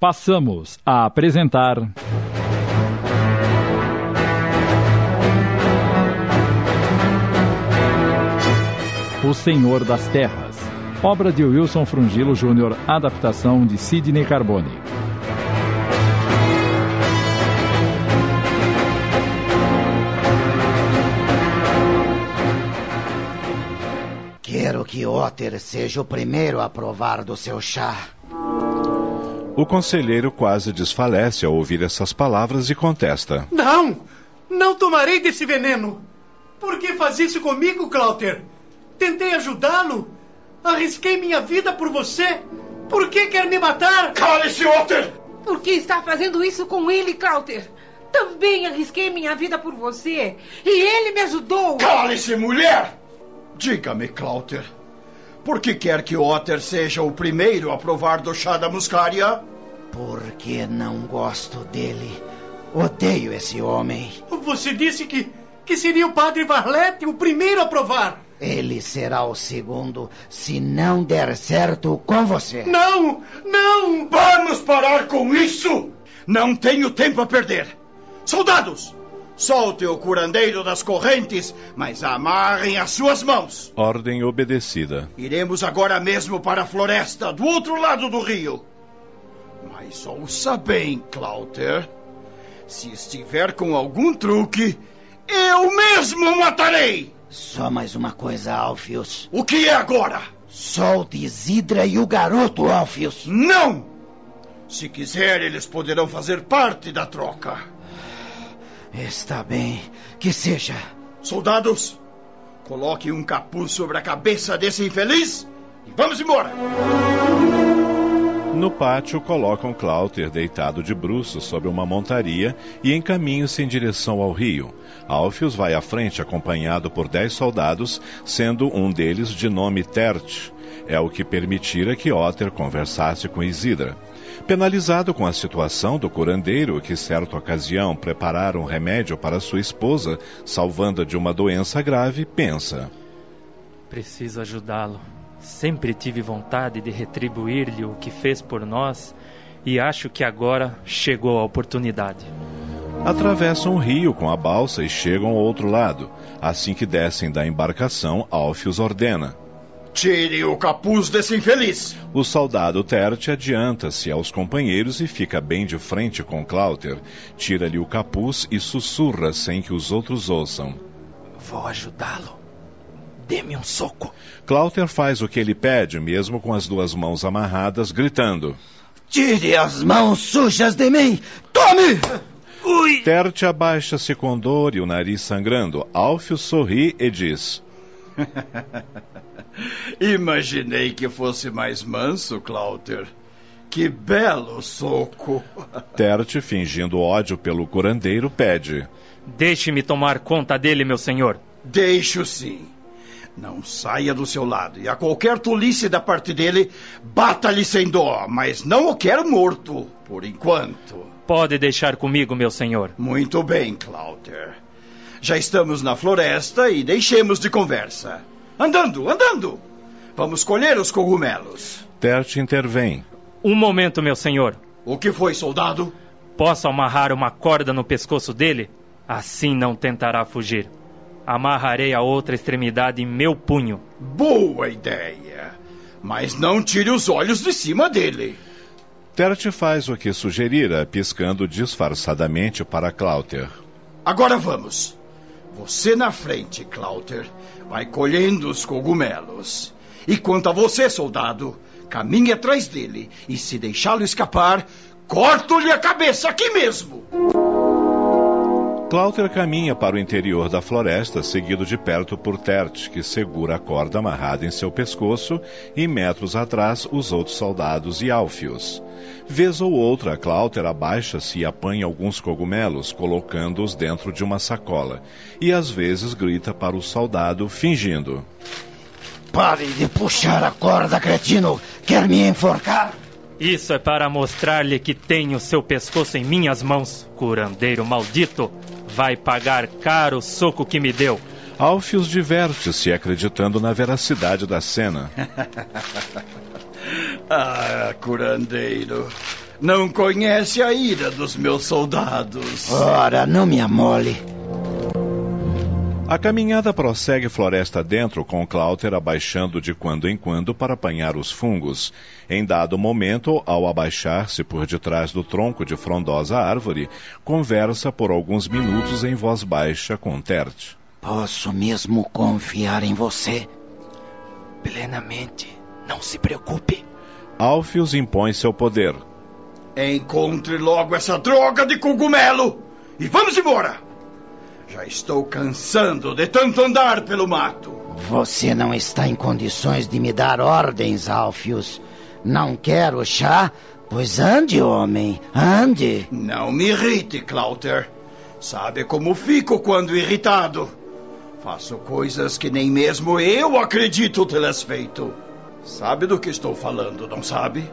Passamos a apresentar. O Senhor das Terras, obra de Wilson Frungilo Júnior, adaptação de Sidney Carbone. Quero que Otter seja o primeiro a provar do seu chá. O conselheiro quase desfalece ao ouvir essas palavras e contesta: Não! Não tomarei desse veneno! Por que faz isso comigo, Cláuter? Tentei ajudá-lo. Arrisquei minha vida por você. Por que quer me matar? Cale-se, Otter! Por que está fazendo isso com ele, Cláuter? Também arrisquei minha vida por você. E ele me ajudou. Cale-se, mulher! Diga-me, Cláuter, por que quer que Otter seja o primeiro a provar do chá da muscária? Porque não gosto dele. Odeio esse homem. Você disse que, que seria o padre Varlete o primeiro a provar. Ele será o segundo se não der certo com você. Não! Não! Vamos parar com isso! Não tenho tempo a perder. Soldados! Solte o curandeiro das correntes, mas amarrem as suas mãos. Ordem obedecida. Iremos agora mesmo para a floresta, do outro lado do rio. Mas ouça bem, Clouter. Se estiver com algum truque, eu mesmo o matarei! Só mais uma coisa, Alfius. O que é agora? Solte Isidra e o garoto, Alfius. Não! Se quiser, eles poderão fazer parte da troca. Está bem, que seja. Soldados, coloquem um capuz sobre a cabeça desse infeliz e vamos embora. No pátio, colocam Cláuter deitado de bruços sobre uma montaria e encaminham-se em direção ao rio. Alfius vai à frente acompanhado por dez soldados, sendo um deles de nome Tert. É o que permitira que Otter conversasse com Isidra. Penalizado com a situação do curandeiro que, certa ocasião, preparara um remédio para sua esposa, salvando-a de uma doença grave, pensa: Preciso ajudá-lo. Sempre tive vontade de retribuir-lhe o que fez por nós e acho que agora chegou a oportunidade. Atravessam o rio com a balsa e chegam ao outro lado. Assim que descem da embarcação, Alfius ordena: Tire o capuz desse infeliz! O soldado Terte adianta-se aos companheiros e fica bem de frente com Cláuter. Tira-lhe o capuz e sussurra sem que os outros ouçam. Vou ajudá-lo. Dê-me um soco. Cláuter faz o que ele pede, mesmo com as duas mãos amarradas, gritando: Tire as mãos sujas de mim! Tome! Ui! Terte abaixa-se com dor e o nariz sangrando. Alfio sorri e diz: Imaginei que fosse mais manso, Cláuter. Que belo soco! Terte, fingindo ódio pelo curandeiro, pede: Deixe-me tomar conta dele, meu senhor. Deixo sim. Não saia do seu lado. E a qualquer tolice da parte dele, bata-lhe sem dó. Mas não o quero morto, por enquanto. Pode deixar comigo, meu senhor. Muito bem, Cláuter. Já estamos na floresta e deixemos de conversa. Andando, andando! Vamos colher os cogumelos. Terte intervém. Um momento, meu senhor. O que foi, soldado? Posso amarrar uma corda no pescoço dele? Assim não tentará fugir. Amarrarei a outra extremidade em meu punho. Boa ideia. Mas não tire os olhos de cima dele. Terte faz o que sugerira, piscando disfarçadamente para Cláuter. Agora vamos. Você na frente, Cláuter, vai colhendo os cogumelos. E quanto a você, soldado, caminhe atrás dele e se deixá-lo escapar, corto-lhe a cabeça aqui mesmo. Cláuter caminha para o interior da floresta, seguido de perto por Tert, que segura a corda amarrada em seu pescoço, e metros atrás os outros soldados e Alfios. Vez ou outra, Cláuter abaixa-se e apanha alguns cogumelos, colocando-os dentro de uma sacola, e às vezes grita para o soldado, fingindo: Pare de puxar a corda, cretino! Quer me enforcar? Isso é para mostrar-lhe que tenho seu pescoço em minhas mãos, curandeiro maldito. Vai pagar caro o soco que me deu. Alfios diverte-se acreditando na veracidade da cena. ah, curandeiro. Não conhece a ira dos meus soldados. Ora, não me amole. A caminhada prossegue floresta dentro, com Clouter abaixando de quando em quando para apanhar os fungos. Em dado momento, ao abaixar-se por detrás do tronco de frondosa árvore, conversa por alguns minutos em voz baixa com Tert. Posso mesmo confiar em você? Plenamente. Não se preocupe. Alfius impõe seu poder. Encontre logo essa droga de cogumelo e vamos embora! Já estou cansando de tanto andar pelo mato. Você não está em condições de me dar ordens, Alfius. Não quero chá? Pois ande, homem, ande. Não me irrite, Clouter. Sabe como fico quando irritado? Faço coisas que nem mesmo eu acredito tê-las feito. Sabe do que estou falando, não sabe?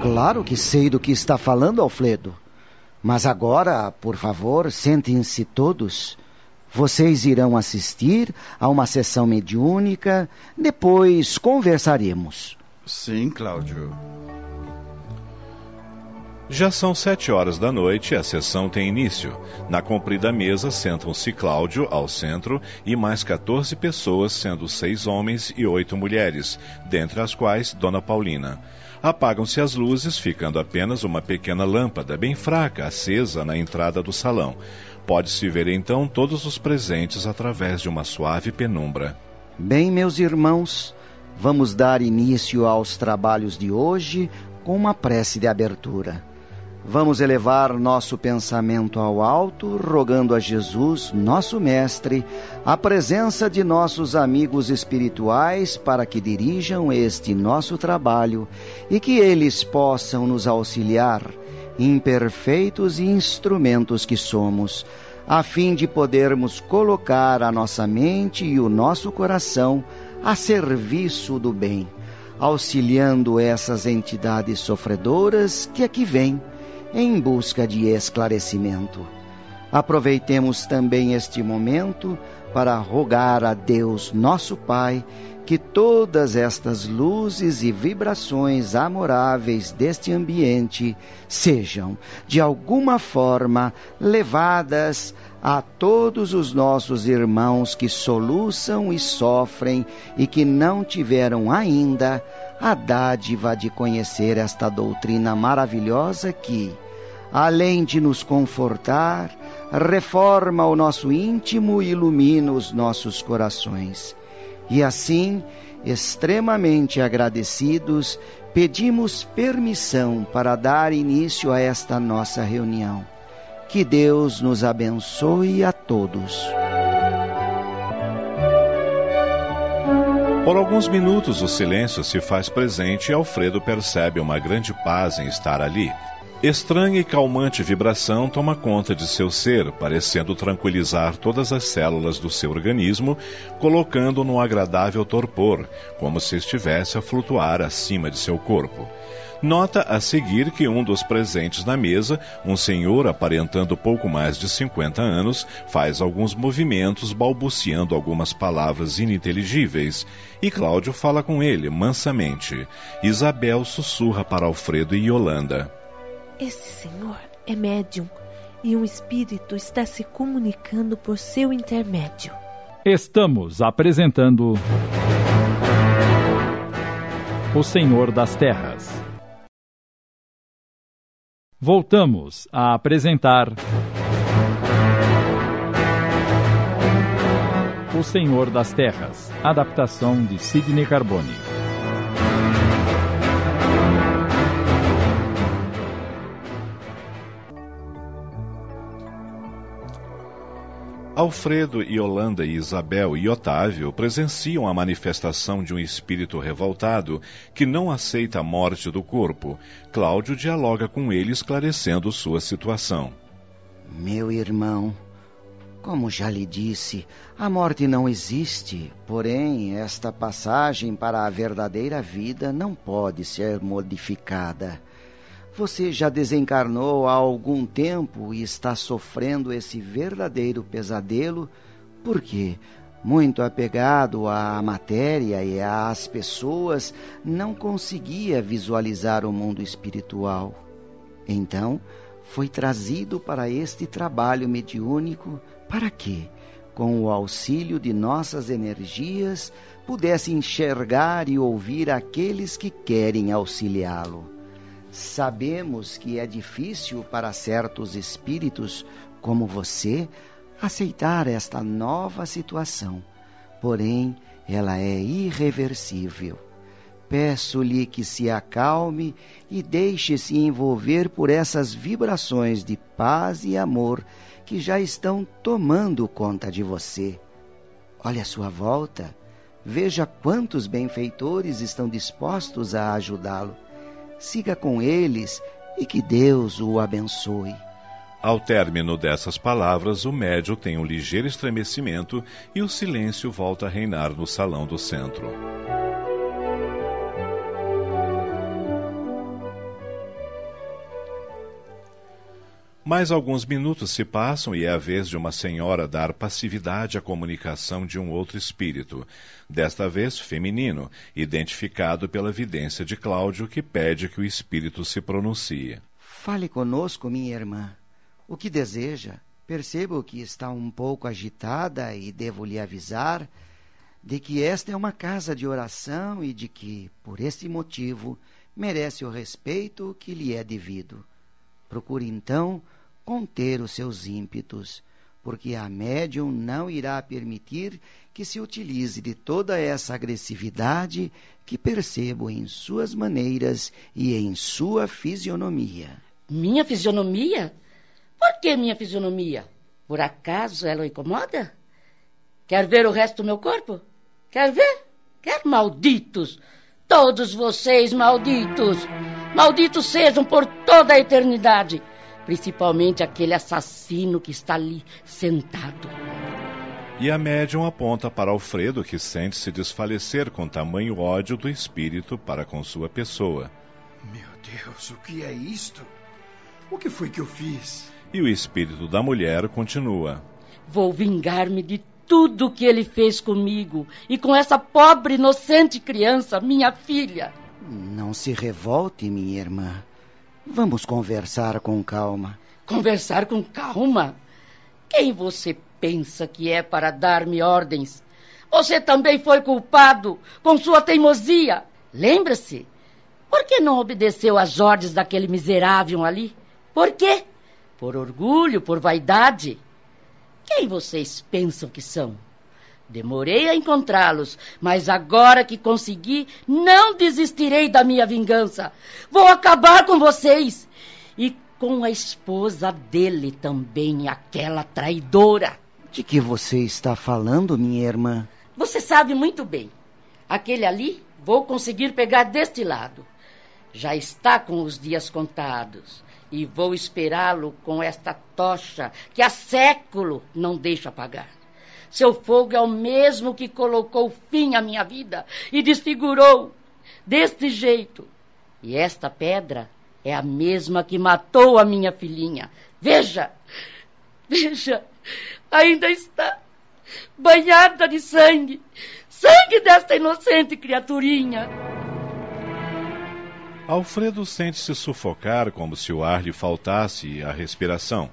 Claro que sei do que está falando, Alfredo. Mas agora, por favor, sentem-se todos. Vocês irão assistir a uma sessão mediúnica, depois conversaremos. Sim, Cláudio. Já são sete horas da noite e a sessão tem início. Na comprida mesa sentam-se Cláudio, ao centro, e mais 14 pessoas, sendo seis homens e oito mulheres, dentre as quais Dona Paulina. Apagam-se as luzes, ficando apenas uma pequena lâmpada, bem fraca, acesa na entrada do salão. Pode-se ver então todos os presentes através de uma suave penumbra. Bem, meus irmãos, vamos dar início aos trabalhos de hoje com uma prece de abertura. Vamos elevar nosso pensamento ao alto, rogando a Jesus, nosso Mestre, a presença de nossos amigos espirituais para que dirijam este nosso trabalho e que eles possam nos auxiliar, imperfeitos e instrumentos que somos, a fim de podermos colocar a nossa mente e o nosso coração a serviço do bem, auxiliando essas entidades sofredoras que aqui vêm em busca de esclarecimento. Aproveitemos também este momento para rogar a Deus, nosso Pai, que todas estas luzes e vibrações amoráveis deste ambiente sejam, de alguma forma, levadas a todos os nossos irmãos que soluçam e sofrem e que não tiveram ainda a dádiva de conhecer esta doutrina maravilhosa que, além de nos confortar, reforma o nosso íntimo e ilumina os nossos corações. E assim, extremamente agradecidos, pedimos permissão para dar início a esta nossa reunião. Que Deus nos abençoe a todos. Por alguns minutos o silêncio se faz presente e Alfredo percebe uma grande paz em estar ali. Estranha e calmante vibração toma conta de seu ser, parecendo tranquilizar todas as células do seu organismo, colocando-o num agradável torpor, como se estivesse a flutuar acima de seu corpo. Nota a seguir que um dos presentes na mesa, um senhor aparentando pouco mais de 50 anos, faz alguns movimentos balbuciando algumas palavras ininteligíveis, e Cláudio fala com ele mansamente. Isabel sussurra para Alfredo e Yolanda. Esse senhor é médium e um espírito está se comunicando por seu intermédio. Estamos apresentando O Senhor das Terras. Voltamos a apresentar O Senhor das Terras, adaptação de Sidney Carbone. Alfredo, Yolanda e Isabel e Otávio presenciam a manifestação de um espírito revoltado que não aceita a morte do corpo. Cláudio dialoga com ele esclarecendo sua situação. Meu irmão, como já lhe disse, a morte não existe, porém, esta passagem para a verdadeira vida não pode ser modificada. Você já desencarnou há algum tempo e está sofrendo esse verdadeiro pesadelo porque, muito apegado à matéria e às pessoas, não conseguia visualizar o mundo espiritual. Então, foi trazido para este trabalho mediúnico para que, com o auxílio de nossas energias, pudesse enxergar e ouvir aqueles que querem auxiliá-lo. Sabemos que é difícil para certos espíritos como você aceitar esta nova situação, porém ela é irreversível. Peço-lhe que se acalme e deixe-se envolver por essas vibrações de paz e amor que já estão tomando conta de você. Olhe à sua volta, veja quantos benfeitores estão dispostos a ajudá-lo siga com eles e que Deus o abençoe. Ao término dessas palavras, o médio tem um ligeiro estremecimento e o silêncio volta a reinar no salão do centro. Mais alguns minutos se passam e é a vez de uma senhora dar passividade à comunicação de um outro espírito, desta vez feminino, identificado pela vidência de Cláudio, que pede que o espírito se pronuncie. Fale conosco, minha irmã. O que deseja? Percebo que está um pouco agitada e devo lhe avisar de que esta é uma casa de oração e de que, por este motivo, merece o respeito que lhe é devido. Procure então conter os seus ímpetos, porque a médium não irá permitir que se utilize de toda essa agressividade que percebo em suas maneiras e em sua fisionomia. Minha fisionomia? Por que minha fisionomia? Por acaso ela o incomoda? Quer ver o resto do meu corpo? Quer ver? Quer malditos? Todos vocês malditos! Malditos sejam por toda a eternidade! Principalmente aquele assassino que está ali sentado. E a médium aponta para Alfredo, que sente se desfalecer com tamanho ódio do espírito para com sua pessoa. Meu Deus, o que é isto? O que foi que eu fiz? E o espírito da mulher continua: Vou vingar-me de tudo que ele fez comigo e com essa pobre inocente criança, minha filha. Não se revolte, minha irmã. Vamos conversar com calma. Conversar com calma? Quem você pensa que é para dar-me ordens? Você também foi culpado com sua teimosia. Lembra-se? Por que não obedeceu às ordens daquele miserável ali? Por quê? Por orgulho, por vaidade? Quem vocês pensam que são? Demorei a encontrá-los, mas agora que consegui, não desistirei da minha vingança. Vou acabar com vocês e com a esposa dele também, aquela traidora. De que você está falando, minha irmã? Você sabe muito bem. Aquele ali, vou conseguir pegar deste lado. Já está com os dias contados. E vou esperá-lo com esta tocha que há século não deixa apagar. Seu fogo é o mesmo que colocou fim à minha vida e desfigurou deste jeito. E esta pedra é a mesma que matou a minha filhinha. Veja, veja, ainda está banhada de sangue sangue desta inocente criaturinha. Alfredo sente-se sufocar como se o ar lhe faltasse a respiração.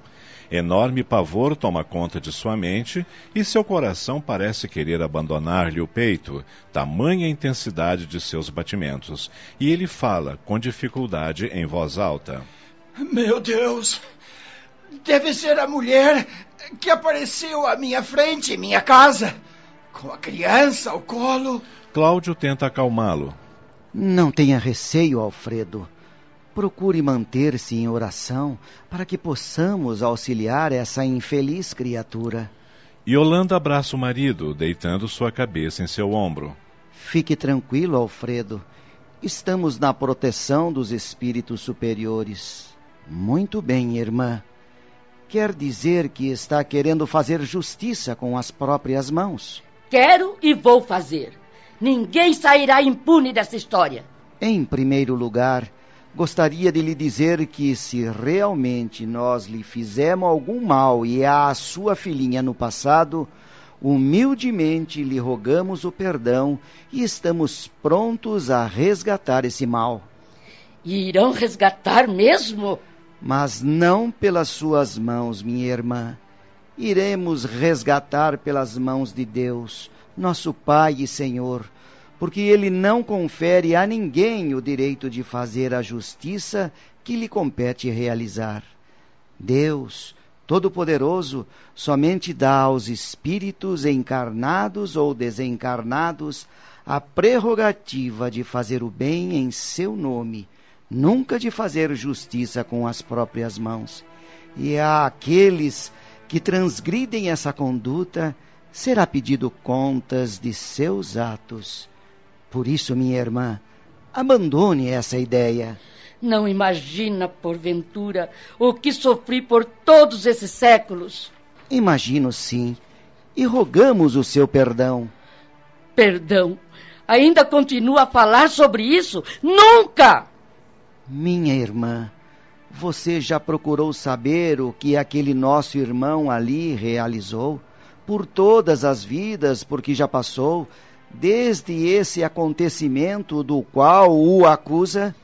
Enorme pavor toma conta de sua mente e seu coração parece querer abandonar-lhe o peito, tamanha intensidade de seus batimentos. E ele fala, com dificuldade, em voz alta: Meu Deus! Deve ser a mulher que apareceu à minha frente, em minha casa, com a criança ao colo. Cláudio tenta acalmá-lo. Não tenha receio, Alfredo. Procure manter-se em oração para que possamos auxiliar essa infeliz criatura. Yolanda abraça o marido, deitando sua cabeça em seu ombro. Fique tranquilo, Alfredo. Estamos na proteção dos espíritos superiores. Muito bem, irmã. Quer dizer que está querendo fazer justiça com as próprias mãos? Quero e vou fazer. Ninguém sairá impune dessa história. Em primeiro lugar, gostaria de lhe dizer que se realmente nós lhe fizemos algum mal e à sua filhinha no passado, humildemente lhe rogamos o perdão e estamos prontos a resgatar esse mal. E irão resgatar mesmo? Mas não pelas suas mãos, minha irmã. Iremos resgatar pelas mãos de Deus, nosso Pai e Senhor porque ele não confere a ninguém o direito de fazer a justiça que lhe compete realizar. Deus, Todo-Poderoso, somente dá aos espíritos encarnados ou desencarnados a prerrogativa de fazer o bem em seu nome, nunca de fazer justiça com as próprias mãos. E a aqueles que transgridem essa conduta, será pedido contas de seus atos. Por isso, minha irmã, abandone essa ideia. Não imagina, porventura, o que sofri por todos esses séculos. Imagino sim, e rogamos o seu perdão. Perdão? Ainda continua a falar sobre isso? Nunca! Minha irmã, você já procurou saber o que aquele nosso irmão ali realizou? Por todas as vidas por que já passou, desde esse acontecimento do qual o acusa?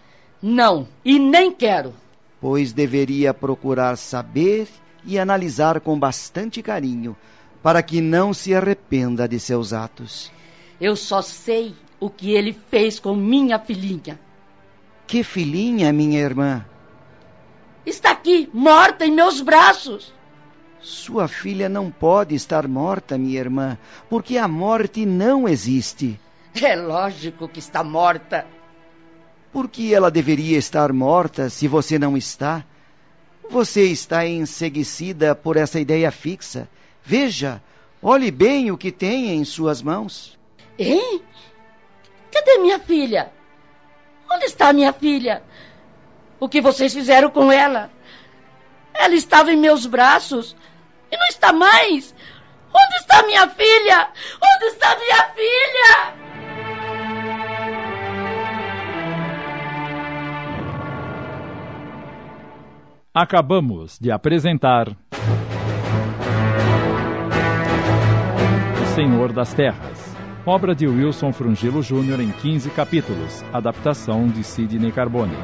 Não, e nem quero. Pois deveria procurar saber e analisar com bastante carinho, para que não se arrependa de seus atos. Eu só sei o que ele fez com minha filhinha. Que filhinha, minha irmã? Está aqui, morta em meus braços. Sua filha não pode estar morta, minha irmã, porque a morte não existe. É lógico que está morta. Por que ela deveria estar morta se você não está? Você está enseguecida por essa ideia fixa. Veja, olhe bem o que tem em suas mãos. Hein? Cadê minha filha? Onde está minha filha? O que vocês fizeram com ela? Ela estava em meus braços. E não está mais! Onde está minha filha? Onde está minha filha? Acabamos de apresentar. O Senhor das Terras. Obra de Wilson Frungilo Jr. em 15 capítulos. Adaptação de Sidney Carbone.